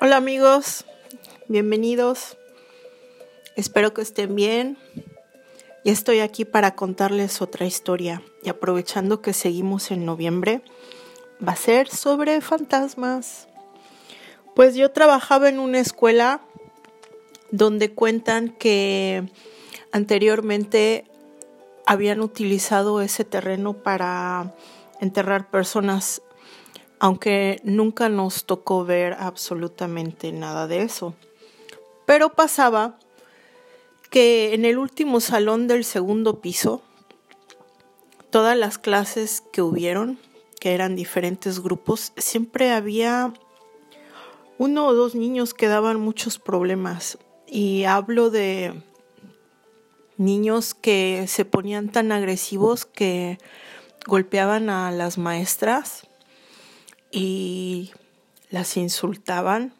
Hola amigos, bienvenidos. Espero que estén bien. Y estoy aquí para contarles otra historia. Y aprovechando que seguimos en noviembre, va a ser sobre fantasmas. Pues yo trabajaba en una escuela donde cuentan que anteriormente habían utilizado ese terreno para enterrar personas aunque nunca nos tocó ver absolutamente nada de eso. Pero pasaba que en el último salón del segundo piso, todas las clases que hubieron, que eran diferentes grupos, siempre había uno o dos niños que daban muchos problemas. Y hablo de niños que se ponían tan agresivos que golpeaban a las maestras y las insultaban.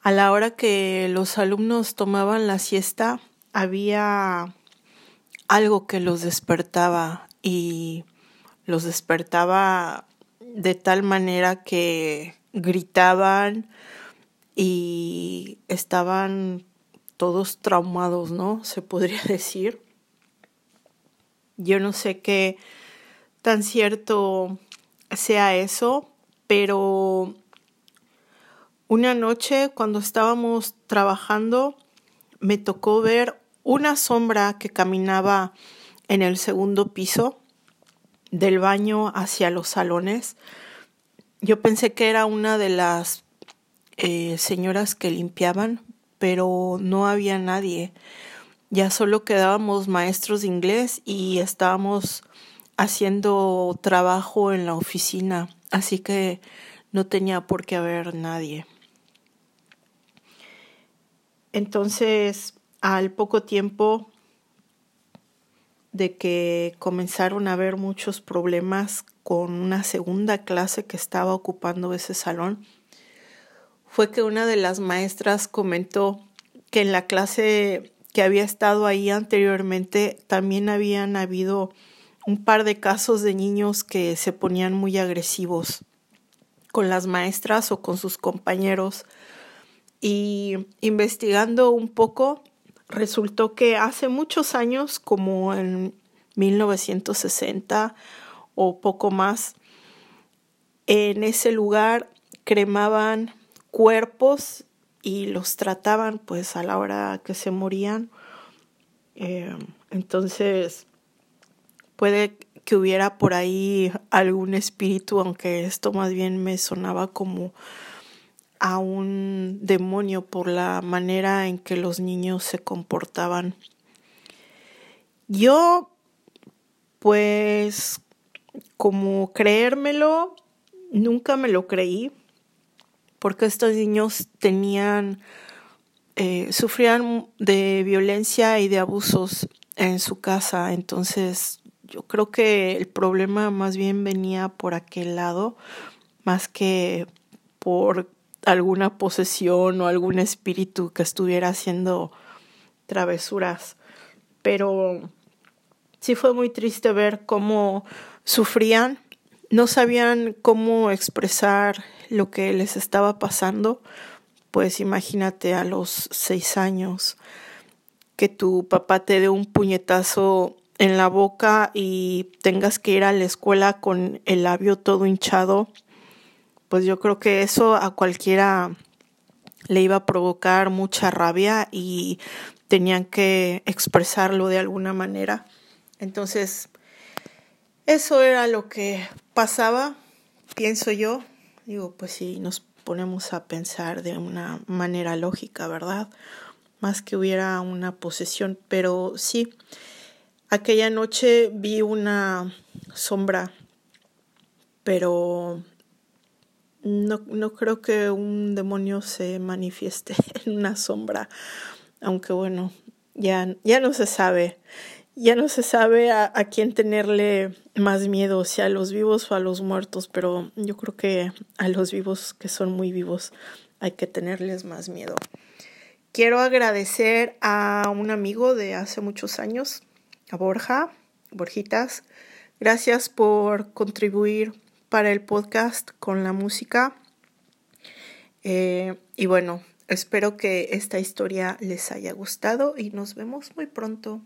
A la hora que los alumnos tomaban la siesta, había algo que los despertaba y los despertaba de tal manera que gritaban y estaban todos traumados, ¿no? Se podría decir. Yo no sé qué tan cierto sea eso, pero una noche cuando estábamos trabajando me tocó ver una sombra que caminaba en el segundo piso del baño hacia los salones. Yo pensé que era una de las eh, señoras que limpiaban, pero no había nadie. Ya solo quedábamos maestros de inglés y estábamos haciendo trabajo en la oficina, así que no tenía por qué haber nadie. Entonces, al poco tiempo de que comenzaron a haber muchos problemas con una segunda clase que estaba ocupando ese salón, fue que una de las maestras comentó que en la clase que había estado ahí anteriormente también habían habido un par de casos de niños que se ponían muy agresivos con las maestras o con sus compañeros. Y investigando un poco, resultó que hace muchos años, como en 1960 o poco más, en ese lugar cremaban cuerpos y los trataban pues a la hora que se morían. Eh, entonces, Puede que hubiera por ahí algún espíritu, aunque esto más bien me sonaba como a un demonio por la manera en que los niños se comportaban. Yo, pues, como creérmelo, nunca me lo creí, porque estos niños tenían, eh, sufrían de violencia y de abusos en su casa, entonces yo creo que el problema más bien venía por aquel lado, más que por alguna posesión o algún espíritu que estuviera haciendo travesuras. Pero sí fue muy triste ver cómo sufrían, no sabían cómo expresar lo que les estaba pasando. Pues imagínate a los seis años que tu papá te dé un puñetazo en la boca y tengas que ir a la escuela con el labio todo hinchado, pues yo creo que eso a cualquiera le iba a provocar mucha rabia y tenían que expresarlo de alguna manera. Entonces, eso era lo que pasaba, pienso yo. Digo, pues si nos ponemos a pensar de una manera lógica, ¿verdad? Más que hubiera una posesión, pero sí, Aquella noche vi una sombra, pero no, no, creo que un demonio se manifieste en una sombra, aunque bueno, ya, ya no se sabe, ya no se sabe a, a, quién tenerle más miedo, si a los vivos o a los muertos, pero yo creo que a los vivos que son muy vivos hay que tenerles más miedo. Quiero agradecer a un amigo de hace muchos años, a Borja, Borjitas. Gracias por contribuir para el podcast con la música. Eh, y bueno, espero que esta historia les haya gustado y nos vemos muy pronto.